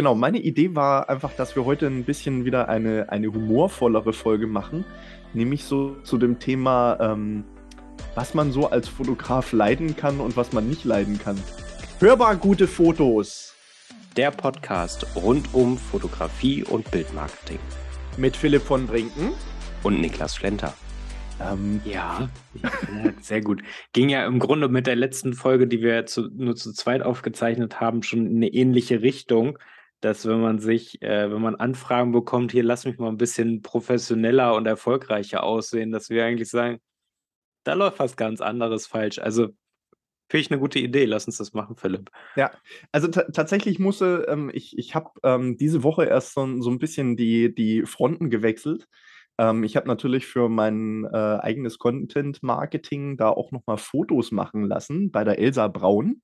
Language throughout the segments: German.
Genau, meine Idee war einfach, dass wir heute ein bisschen wieder eine, eine humorvollere Folge machen. Nämlich so zu dem Thema, ähm, was man so als Fotograf leiden kann und was man nicht leiden kann. Hörbar gute Fotos. Der Podcast rund um Fotografie und Bildmarketing. Mit Philipp von Brinken. Und Niklas Flenter. Ähm, ja, sehr gut. Ging ja im Grunde mit der letzten Folge, die wir zu, nur zu zweit aufgezeichnet haben, schon in eine ähnliche Richtung dass wenn man sich, äh, wenn man Anfragen bekommt, hier lass mich mal ein bisschen professioneller und erfolgreicher aussehen, dass wir eigentlich sagen, da läuft was ganz anderes falsch. Also finde ich eine gute Idee. Lass uns das machen, Philipp. Ja, also tatsächlich musste, ähm, ich, ich habe ähm, diese Woche erst so, so ein bisschen die, die Fronten gewechselt. Ähm, ich habe natürlich für mein äh, eigenes Content-Marketing da auch nochmal Fotos machen lassen bei der Elsa Braun.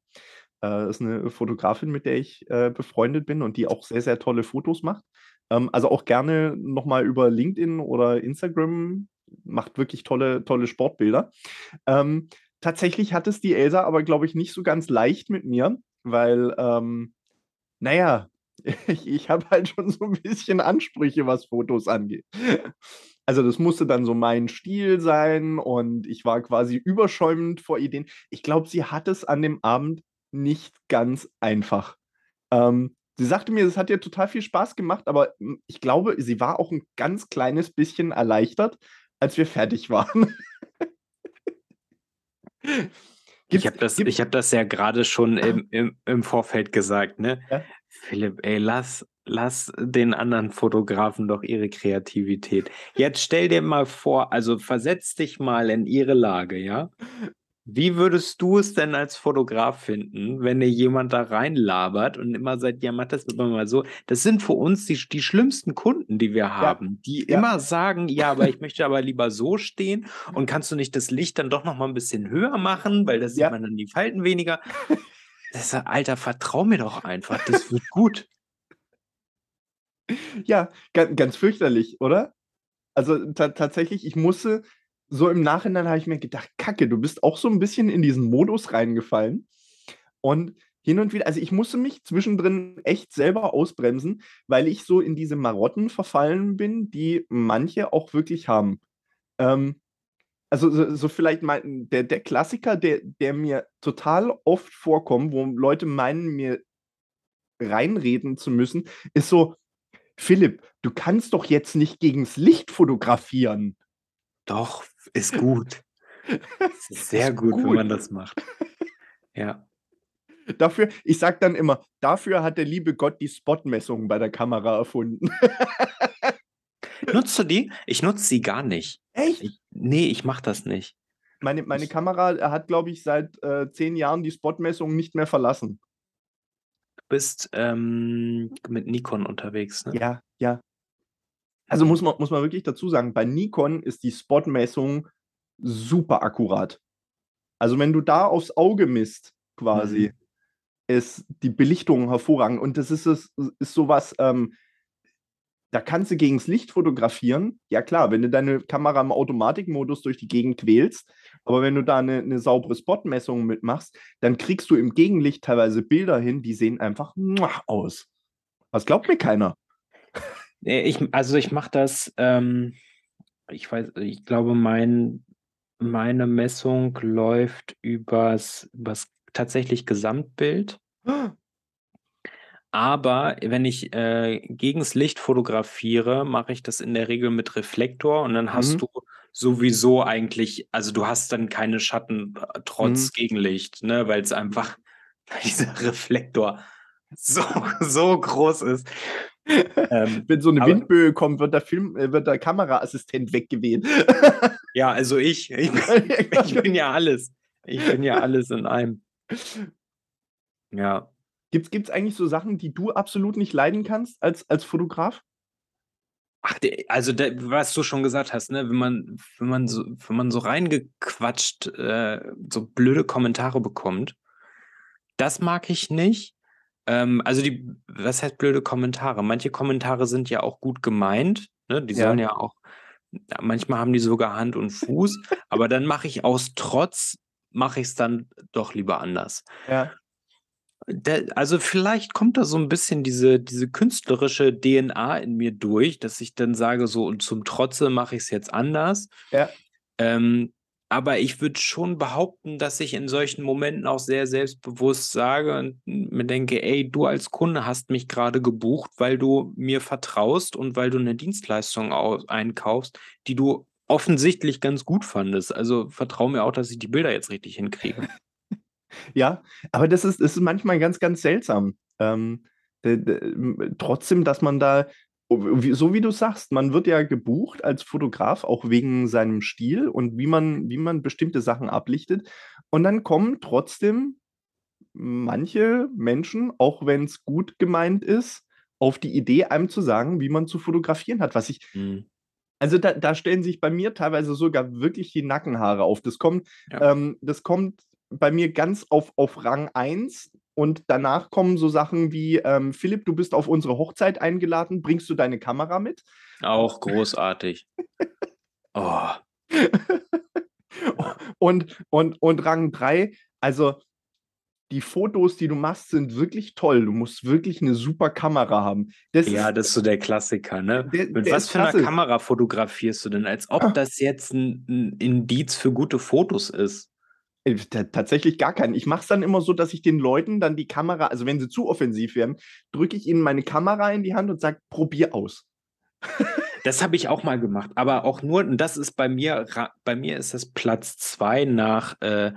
Äh, ist eine Fotografin, mit der ich äh, befreundet bin und die auch sehr, sehr tolle Fotos macht. Ähm, also auch gerne nochmal über LinkedIn oder Instagram, macht wirklich tolle, tolle Sportbilder. Ähm, tatsächlich hat es die Elsa aber, glaube ich, nicht so ganz leicht mit mir, weil, ähm, naja, ich, ich habe halt schon so ein bisschen Ansprüche, was Fotos angeht. Also das musste dann so mein Stil sein und ich war quasi überschäumend vor Ideen. Ich glaube, sie hat es an dem Abend nicht ganz einfach. Ähm, sie sagte mir, es hat ihr total viel Spaß gemacht, aber hm, ich glaube, sie war auch ein ganz kleines bisschen erleichtert, als wir fertig waren. ich habe das, hab das ja gerade schon im, im, im, Vorfeld gesagt, ne? Ja? Philipp, ey, lass, lass den anderen Fotografen doch ihre Kreativität. Jetzt stell dir mal vor, also versetz dich mal in ihre Lage, ja? Wie würdest du es denn als Fotograf finden, wenn dir jemand da reinlabert und immer sagt, ja, mach das immer mal so? Das sind für uns die, die schlimmsten Kunden, die wir haben, ja. die ja. immer sagen, ja, aber ich möchte aber lieber so stehen und kannst du nicht das Licht dann doch noch mal ein bisschen höher machen, weil das ja. sieht man dann die Falten weniger. Das ist, Alter, vertrau mir doch einfach, das wird gut. Ja, ganz, ganz fürchterlich, oder? Also tatsächlich, ich musste so im Nachhinein habe ich mir gedacht, Kacke, du bist auch so ein bisschen in diesen Modus reingefallen. Und hin und wieder, also ich musste mich zwischendrin echt selber ausbremsen, weil ich so in diese Marotten verfallen bin, die manche auch wirklich haben. Ähm, also so, so, vielleicht mal der, der Klassiker, der, der mir total oft vorkommt, wo Leute meinen, mir reinreden zu müssen, ist so, Philipp, du kannst doch jetzt nicht gegens Licht fotografieren. Doch, ist gut. Es ist sehr ist gut, gut, wenn man das macht. Ja. Dafür, ich sag dann immer, dafür hat der liebe Gott die Spotmessungen bei der Kamera erfunden. Nutzt du die? Ich nutze sie gar nicht. Echt? Ich, nee, ich mach das nicht. Meine, meine Kamera hat, glaube ich, seit äh, zehn Jahren die Spotmessung nicht mehr verlassen. Du bist ähm, mit Nikon unterwegs, ne? Ja, ja. Also muss man, muss man wirklich dazu sagen, bei Nikon ist die Spotmessung super akkurat. Also wenn du da aufs Auge misst, quasi, mhm. ist die Belichtung hervorragend. Und das ist, ist, ist sowas, ähm, da kannst du gegens Licht fotografieren. Ja klar, wenn du deine Kamera im Automatikmodus durch die Gegend quälst, aber wenn du da eine, eine saubere Spotmessung mitmachst, dann kriegst du im Gegenlicht teilweise Bilder hin, die sehen einfach aus. Was glaubt mir keiner. Ich, also ich mache das, ähm, ich weiß, ich glaube, mein, meine Messung läuft übers, übers tatsächlich Gesamtbild. Aber wenn ich äh, gegens Licht fotografiere, mache ich das in der Regel mit Reflektor und dann hast mhm. du sowieso eigentlich, also du hast dann keine Schatten äh, trotz mhm. Gegenlicht, ne, weil es einfach dieser Reflektor so, so groß ist. Ähm, Wenn so eine aber, Windböe kommt, wird der Film, äh, wird der Kameraassistent weggeweht. ja, also ich. Ich bin, ich bin ja alles. Ich bin ja alles in einem. Ja. Gibt es eigentlich so Sachen, die du absolut nicht leiden kannst als, als Fotograf? Ach, also der, was du schon gesagt hast, ne, wenn man, wenn man so, wenn man so reingequatscht, äh, so blöde Kommentare bekommt, das mag ich nicht. Ähm, also die, was heißt blöde Kommentare? Manche Kommentare sind ja auch gut gemeint, ne? Die sollen ja auch, manchmal haben die sogar Hand und Fuß, aber dann mache ich aus Trotz, mache ich es dann doch lieber anders. Ja. Der, also vielleicht kommt da so ein bisschen diese, diese künstlerische DNA in mir durch, dass ich dann sage, so und zum Trotze mache ich es jetzt anders. Ja. Ähm, aber ich würde schon behaupten, dass ich in solchen Momenten auch sehr selbstbewusst sage und mir denke, ey, du als Kunde hast mich gerade gebucht, weil du mir vertraust und weil du eine Dienstleistung einkaufst, die du offensichtlich ganz gut fandest. Also vertrau mir auch, dass ich die Bilder jetzt richtig hinkriege. Ja, aber das ist, ist manchmal ganz, ganz seltsam. Ähm, trotzdem, dass man da, so wie du sagst, man wird ja gebucht als Fotograf, auch wegen seinem Stil und wie man, wie man bestimmte Sachen ablichtet. Und dann kommen trotzdem manche Menschen, auch wenn es gut gemeint ist, auf die Idee, einem zu sagen, wie man zu fotografieren hat. Was ich, mhm. also da, da, stellen sich bei mir teilweise sogar wirklich die Nackenhaare auf. Das kommt, ja. ähm, das kommt bei mir ganz auf, auf Rang 1 und danach kommen so Sachen wie, ähm, Philipp, du bist auf unsere Hochzeit eingeladen, bringst du deine Kamera mit? Auch großartig. oh. und, und, und Rang 3, also die Fotos, die du machst, sind wirklich toll. Du musst wirklich eine super Kamera haben. Das ja, ist, das ist so der Klassiker, ne? Der, Mit der was für einer Kamera fotografierst du denn? Als ob ah. das jetzt ein, ein Indiz für gute Fotos ist. Äh, tatsächlich gar keinen. Ich mache es dann immer so, dass ich den Leuten dann die Kamera, also wenn sie zu offensiv werden, drücke ich ihnen meine Kamera in die Hand und sage, probier aus. das habe ich auch mal gemacht, aber auch nur, und das ist bei mir, bei mir ist das Platz zwei nach, äh,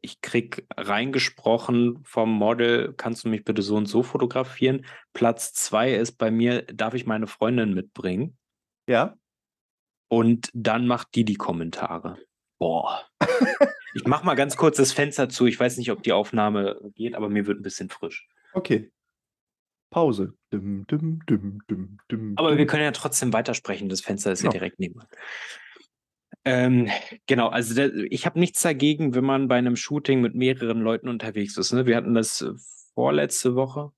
ich krieg reingesprochen vom Model, kannst du mich bitte so und so fotografieren? Platz zwei ist bei mir, darf ich meine Freundin mitbringen? Ja. Und dann macht die die Kommentare. Boah. Ich mache mal ganz kurz das Fenster zu. Ich weiß nicht, ob die Aufnahme geht, aber mir wird ein bisschen frisch. Okay. Pause. Dum, dum, dum, aber wir können ja trotzdem weitersprechen. Das Fenster ist ja, ja direkt nebenan. Ähm, genau, also der, ich habe nichts dagegen, wenn man bei einem Shooting mit mehreren Leuten unterwegs ist. Ne? Wir hatten das äh, vorletzte Woche.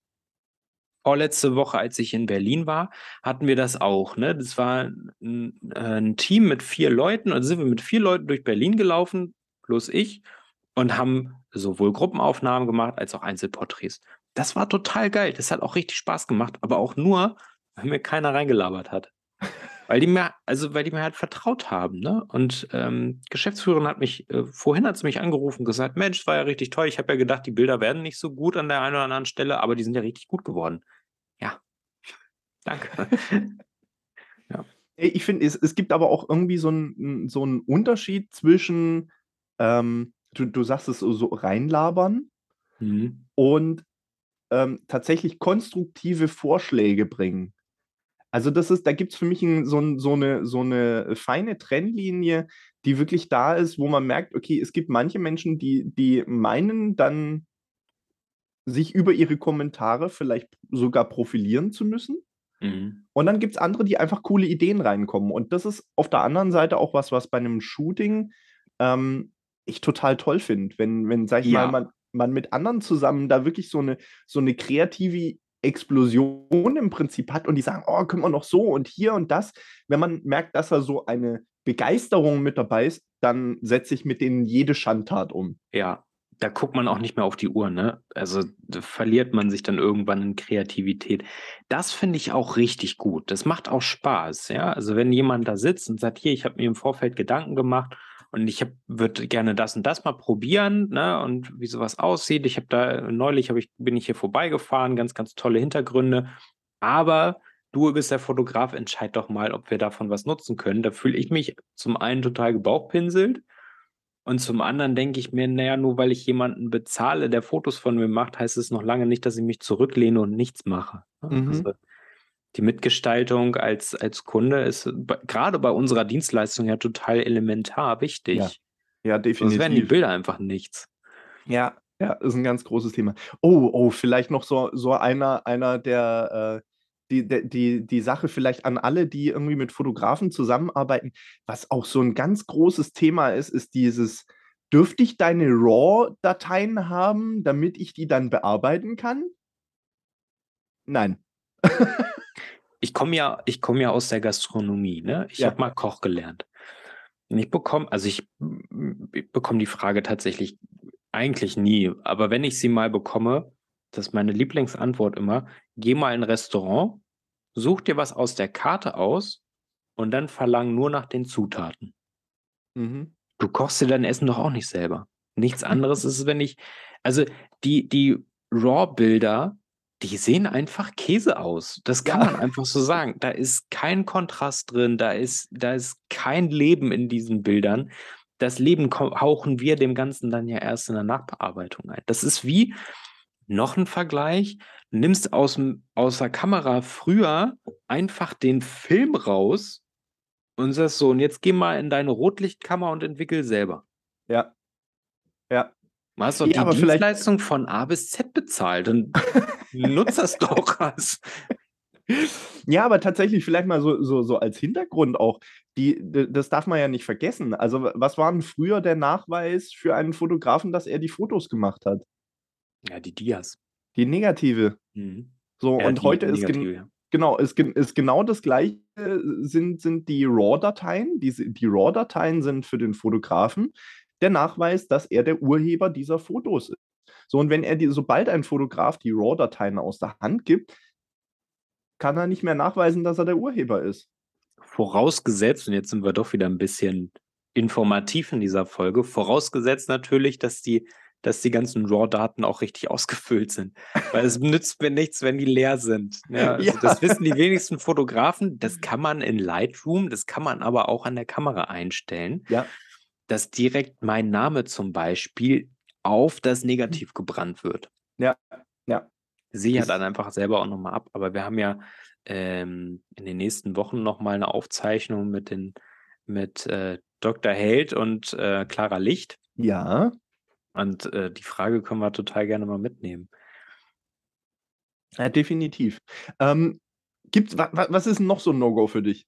Vorletzte Woche, als ich in Berlin war, hatten wir das auch. Ne? Das war ein, ein Team mit vier Leuten. Also sind wir mit vier Leuten durch Berlin gelaufen, plus ich, und haben sowohl Gruppenaufnahmen gemacht als auch Einzelporträts. Das war total geil. Das hat auch richtig Spaß gemacht, aber auch nur, weil mir keiner reingelabert hat. Weil die mir, also weil die mir halt vertraut haben, ne? Und ähm, Geschäftsführerin hat mich, äh, vorhin hat sie mich angerufen und gesagt, Mensch, war ja richtig toll. Ich habe ja gedacht, die Bilder werden nicht so gut an der einen oder anderen Stelle, aber die sind ja richtig gut geworden. Danke. ja. Ich finde, es, es gibt aber auch irgendwie so einen so Unterschied zwischen ähm, du, du sagst es so, so reinlabern mhm. und ähm, tatsächlich konstruktive Vorschläge bringen. Also das ist, da gibt es für mich ein, so, so, eine, so eine feine Trennlinie, die wirklich da ist, wo man merkt, okay, es gibt manche Menschen, die, die meinen dann, sich über ihre Kommentare vielleicht sogar profilieren zu müssen. Mhm. Und dann gibt es andere, die einfach coole Ideen reinkommen. Und das ist auf der anderen Seite auch was, was bei einem Shooting ähm, ich total toll finde, wenn, wenn, sag ich ja. mal, man, man mit anderen zusammen da wirklich so eine, so eine kreative Explosion im Prinzip hat und die sagen, oh, können wir noch so und hier und das. Wenn man merkt, dass da so eine Begeisterung mit dabei ist, dann setze ich mit denen jede Schandtat um. Ja, da guckt man auch nicht mehr auf die Uhr, ne? Also verliert man sich dann irgendwann in Kreativität. Das finde ich auch richtig gut. Das macht auch Spaß, ja. Also wenn jemand da sitzt und sagt, hier, ich habe mir im Vorfeld Gedanken gemacht und ich würde gerne das und das mal probieren, ne? Und wie sowas aussieht. Ich habe da neulich hab ich, bin ich hier vorbeigefahren, ganz, ganz tolle Hintergründe. Aber du bist der Fotograf, entscheid doch mal, ob wir davon was nutzen können. Da fühle ich mich zum einen total gebauchpinselt und zum anderen denke ich mir, naja, nur weil ich jemanden bezahle, der Fotos von mir macht, heißt es noch lange nicht, dass ich mich zurücklehne und nichts mache. Ne? Mhm. Also, die Mitgestaltung als, als Kunde ist gerade bei unserer Dienstleistung ja total elementar wichtig. Ja, ja definitiv. Sonst werden die Bilder einfach nichts. Ja, ja, ist ein ganz großes Thema. Oh, oh, vielleicht noch so, so einer, einer der, äh, die, die, die Sache vielleicht an alle, die irgendwie mit Fotografen zusammenarbeiten, was auch so ein ganz großes Thema ist, ist dieses, dürfte ich deine RAW-Dateien haben, damit ich die dann bearbeiten kann? Nein. ich komme ja, ich komme ja aus der Gastronomie, ne? Ich ja. habe mal Koch gelernt. Und ich bekomme, also ich, ich bekomme die Frage tatsächlich eigentlich nie, aber wenn ich sie mal bekomme, das ist meine Lieblingsantwort immer, geh mal in ein Restaurant, such dir was aus der Karte aus und dann verlang nur nach den Zutaten. Mhm. Du kochst dir dein Essen doch auch nicht selber. Nichts anderes ist es, wenn ich, also die, die RAW-Bilder, die sehen einfach Käse aus. Das kann ja. man einfach so sagen. Da ist kein Kontrast drin, da ist, da ist kein Leben in diesen Bildern. Das Leben hauchen wir dem Ganzen dann ja erst in der Nachbearbeitung ein. Das ist wie, noch ein Vergleich, nimmst aus, aus der Kamera früher einfach den Film raus und sagst so, und jetzt geh mal in deine Rotlichtkammer und entwickel selber. Ja. Ja. Du hast doch ja, die Dienstleistung von A bis Z bezahlt und nutzt das doch als. Ja, aber tatsächlich vielleicht mal so, so, so als Hintergrund auch, die, das darf man ja nicht vergessen. Also, was war denn früher der Nachweis für einen Fotografen, dass er die Fotos gemacht hat? Ja, die Dias. Die negative. Mhm. So, ja, und heute ist, gen genau, ist, ist genau das gleiche, sind, sind die RAW-Dateien. Die, die RAW-Dateien sind für den Fotografen der Nachweis, dass er der Urheber dieser Fotos ist. So, und wenn er die, sobald ein Fotograf die RAW-Dateien aus der Hand gibt, kann er nicht mehr nachweisen, dass er der Urheber ist. Vorausgesetzt, und jetzt sind wir doch wieder ein bisschen informativ in dieser Folge, vorausgesetzt natürlich, dass die dass die ganzen RAW-Daten auch richtig ausgefüllt sind. Weil es nützt mir nichts, wenn die leer sind. Ja, also ja. Das wissen die wenigsten Fotografen. Das kann man in Lightroom, das kann man aber auch an der Kamera einstellen. Ja. Dass direkt mein Name zum Beispiel auf das Negativ gebrannt wird. Ja, ja. Sehe ja dann einfach selber auch nochmal ab. Aber wir haben ja ähm, in den nächsten Wochen nochmal eine Aufzeichnung mit den mit äh, Dr. Held und äh, Clara Licht. Ja. Und äh, die Frage können wir total gerne mal mitnehmen. Ja, definitiv. Ähm, gibt's, wa, wa, was ist noch so ein No-Go für dich?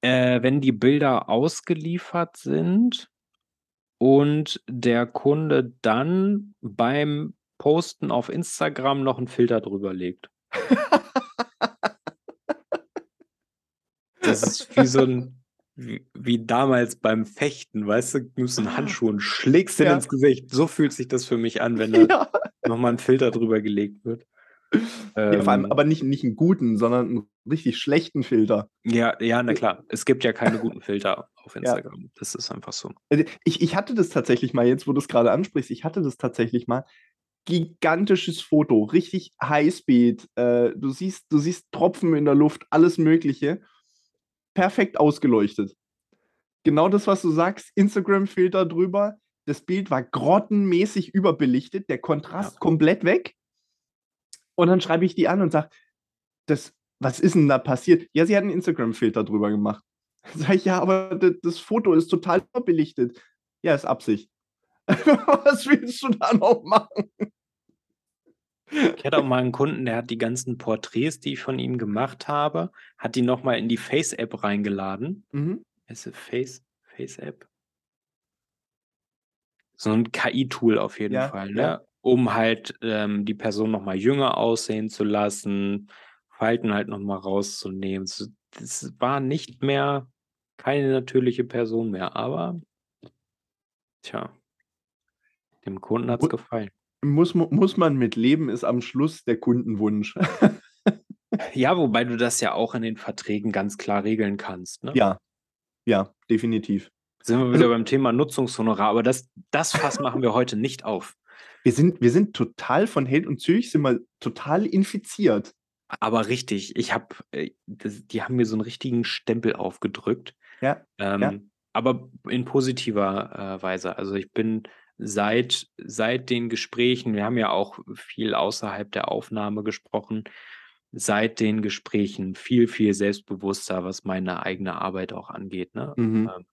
Äh, wenn die Bilder ausgeliefert sind und der Kunde dann beim Posten auf Instagram noch einen Filter drüber legt. Das ist wie so ein, wie, wie damals beim Fechten, weißt du, du nimmst einen Handschuh und schlägst den ja. ins Gesicht. So fühlt sich das für mich an, wenn da ja. nochmal ein Filter drüber gelegt wird. Ja, vor allem ähm. aber nicht, nicht einen guten, sondern einen richtig schlechten Filter. Ja, ja, na klar. Es gibt ja keine guten Filter auf Instagram. Ja. Das ist einfach so. Also ich, ich hatte das tatsächlich mal, jetzt wo du es gerade ansprichst, ich hatte das tatsächlich mal. Gigantisches Foto, richtig Highspeed. Äh, du, siehst, du siehst Tropfen in der Luft, alles Mögliche perfekt ausgeleuchtet. Genau das, was du sagst, Instagram-Filter drüber. Das Bild war grottenmäßig überbelichtet, der Kontrast ja. komplett weg. Und dann schreibe ich die an und sage, das, was ist denn da passiert? Ja, sie hat einen Instagram-Filter drüber gemacht. Sag ich, ja, aber das, das Foto ist total überbelichtet. Ja, ist Absicht. was willst du da noch machen? Ich hatte auch mal einen Kunden, der hat die ganzen Porträts, die ich von ihm gemacht habe, hat die nochmal in die Face-App reingeladen. Mhm. Ist Face, Face-App? So ein KI-Tool auf jeden ja, Fall, ne? Ja. Um halt ähm, die Person nochmal jünger aussehen zu lassen, Falten halt nochmal rauszunehmen. Das war nicht mehr keine natürliche Person mehr, aber tja, dem Kunden hat es gefallen muss, muss man mit leben, ist am Schluss der Kundenwunsch. ja, wobei du das ja auch in den Verträgen ganz klar regeln kannst. Ne? Ja, ja, definitiv. Sind wir wieder also, beim Thema Nutzungshonorar, aber das, das Fass machen wir heute nicht auf. Wir sind, wir sind total von Held und Zürich, sind mal total infiziert. Aber richtig, ich habe, äh, die haben mir so einen richtigen Stempel aufgedrückt. Ja. Ähm, ja. Aber in positiver äh, Weise. Also ich bin seit, seit den Gesprächen, wir haben ja auch viel außerhalb der Aufnahme gesprochen, seit den Gesprächen viel, viel selbstbewusster, was meine eigene Arbeit auch angeht. Ne? Mhm. Ähm,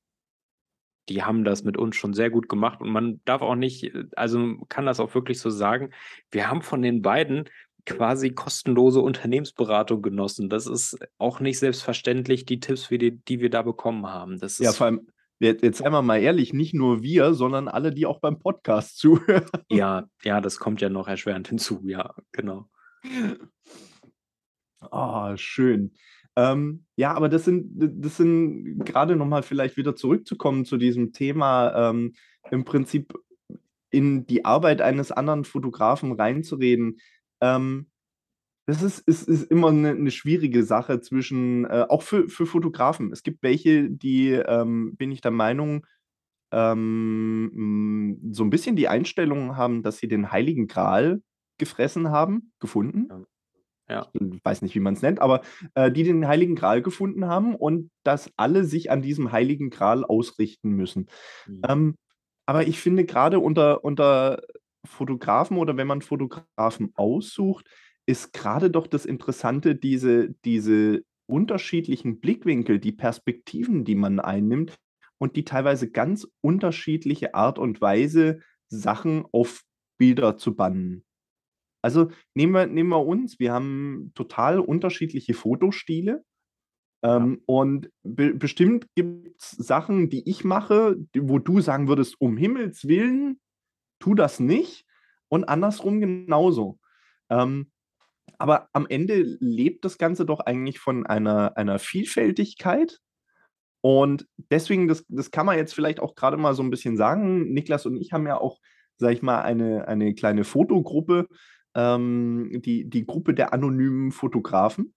die haben das mit uns schon sehr gut gemacht und man darf auch nicht, also kann das auch wirklich so sagen, wir haben von den beiden quasi kostenlose Unternehmensberatung genossen. Das ist auch nicht selbstverständlich, die Tipps, die, die wir da bekommen haben. Das ja, vor allem, Jetzt seien wir mal ehrlich, nicht nur wir, sondern alle, die auch beim Podcast zuhören. Ja, ja, das kommt ja noch erschwerend hinzu, ja, genau. Ah, schön. Ähm, ja, aber das sind, das sind gerade nochmal vielleicht wieder zurückzukommen zu diesem Thema, ähm, im Prinzip in die Arbeit eines anderen Fotografen reinzureden. Ähm, das ist, ist, ist immer eine, eine schwierige Sache zwischen, äh, auch für, für Fotografen. Es gibt welche, die, ähm, bin ich der Meinung, ähm, so ein bisschen die Einstellung haben, dass sie den Heiligen Gral gefressen haben, gefunden. Ja. Ich weiß nicht, wie man es nennt, aber äh, die den Heiligen Gral gefunden haben und dass alle sich an diesem Heiligen Gral ausrichten müssen. Mhm. Ähm, aber ich finde gerade unter, unter Fotografen oder wenn man Fotografen aussucht, ist gerade doch das Interessante, diese, diese unterschiedlichen Blickwinkel, die Perspektiven, die man einnimmt und die teilweise ganz unterschiedliche Art und Weise, Sachen auf Bilder zu bannen. Also nehmen wir, nehmen wir uns, wir haben total unterschiedliche Fotostile. Ähm, ja. Und be bestimmt gibt es Sachen, die ich mache, wo du sagen würdest, um Himmels Willen, tu das nicht. Und andersrum genauso. Ähm, aber am Ende lebt das Ganze doch eigentlich von einer, einer Vielfältigkeit. Und deswegen, das, das kann man jetzt vielleicht auch gerade mal so ein bisschen sagen. Niklas und ich haben ja auch, sag ich mal, eine, eine kleine Fotogruppe, ähm, die, die Gruppe der anonymen Fotografen.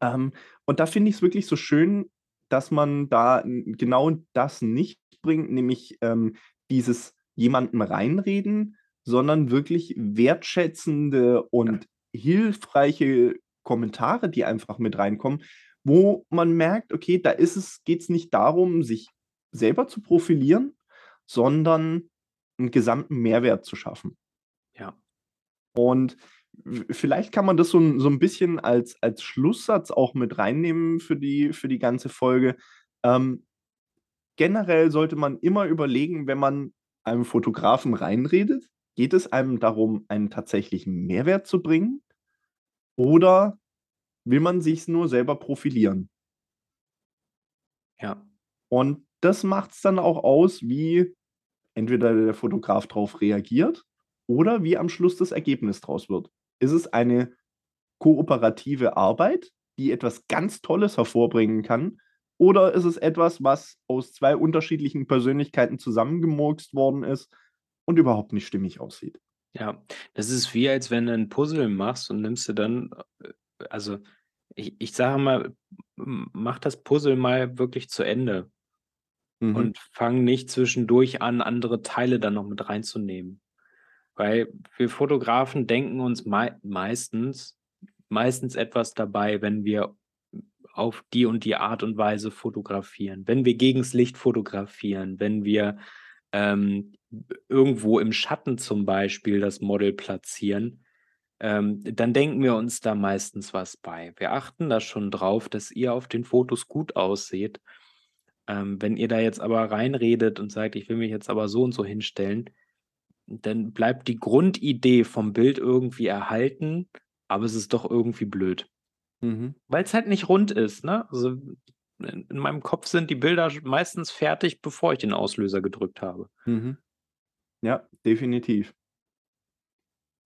Ähm, und da finde ich es wirklich so schön, dass man da genau das nicht bringt, nämlich ähm, dieses jemanden reinreden, sondern wirklich wertschätzende und hilfreiche Kommentare, die einfach mit reinkommen, wo man merkt, okay, da ist es, geht es nicht darum, sich selber zu profilieren, sondern einen gesamten Mehrwert zu schaffen. Ja. Und vielleicht kann man das so, so ein bisschen als, als Schlusssatz auch mit reinnehmen für die, für die ganze Folge. Ähm, generell sollte man immer überlegen, wenn man einem Fotografen reinredet, geht es einem darum, einen tatsächlichen Mehrwert zu bringen? Oder will man sich nur selber profilieren? Ja. Und das macht es dann auch aus, wie entweder der Fotograf darauf reagiert oder wie am Schluss das Ergebnis draus wird. Ist es eine kooperative Arbeit, die etwas ganz Tolles hervorbringen kann? Oder ist es etwas, was aus zwei unterschiedlichen Persönlichkeiten zusammengemurkst worden ist und überhaupt nicht stimmig aussieht? Ja, das ist wie, als wenn du ein Puzzle machst und nimmst du dann, äh, also ich, ich sage mal, mach das Puzzle mal wirklich zu Ende mhm. und fang nicht zwischendurch an, andere Teile dann noch mit reinzunehmen. Weil wir Fotografen denken uns mei meistens, meistens etwas dabei, wenn wir auf die und die Art und Weise fotografieren, wenn wir gegens Licht fotografieren, wenn wir ähm, irgendwo im Schatten zum Beispiel das Model platzieren, ähm, dann denken wir uns da meistens was bei. Wir achten da schon drauf, dass ihr auf den Fotos gut ausseht. Ähm, wenn ihr da jetzt aber reinredet und sagt, ich will mich jetzt aber so und so hinstellen, dann bleibt die Grundidee vom Bild irgendwie erhalten, aber es ist doch irgendwie blöd. Mhm. Weil es halt nicht rund ist, ne? Also in, in, meinem Kopf sind die Bilder meistens fertig, bevor ich den Auslöser gedrückt habe. Mhm. Ja, definitiv.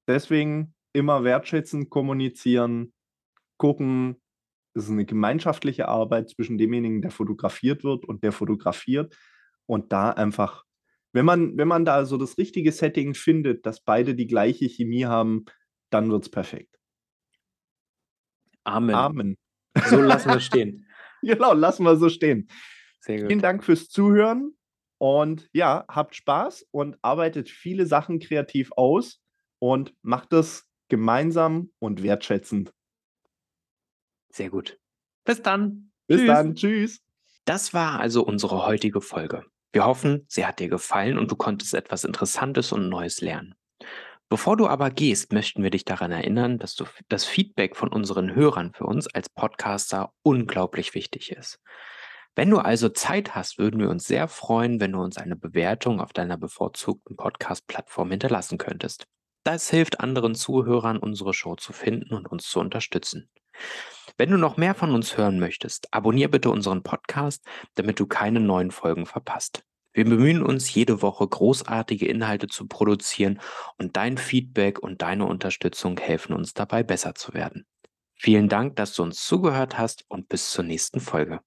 Deswegen immer wertschätzen, kommunizieren, gucken. Es ist eine gemeinschaftliche Arbeit zwischen demjenigen, der fotografiert wird und der fotografiert. Und da einfach wenn man, wenn man da so das richtige Setting findet, dass beide die gleiche Chemie haben, dann wird es perfekt. Amen. Amen. So lassen wir stehen. genau, lassen wir so stehen. Sehr gut. Vielen Dank fürs Zuhören und ja, habt Spaß und arbeitet viele Sachen kreativ aus und macht es gemeinsam und wertschätzend. Sehr gut. Bis dann. Bis Tschüss. dann. Tschüss. Das war also unsere heutige Folge. Wir hoffen, sie hat dir gefallen und du konntest etwas Interessantes und Neues lernen. Bevor du aber gehst, möchten wir dich daran erinnern, dass du das Feedback von unseren Hörern für uns als Podcaster unglaublich wichtig ist. Wenn du also Zeit hast, würden wir uns sehr freuen, wenn du uns eine Bewertung auf deiner bevorzugten Podcast-Plattform hinterlassen könntest. Das hilft anderen Zuhörern, unsere Show zu finden und uns zu unterstützen. Wenn du noch mehr von uns hören möchtest, abonniere bitte unseren Podcast, damit du keine neuen Folgen verpasst. Wir bemühen uns, jede Woche großartige Inhalte zu produzieren und dein Feedback und deine Unterstützung helfen uns dabei, besser zu werden. Vielen Dank, dass du uns zugehört hast und bis zur nächsten Folge.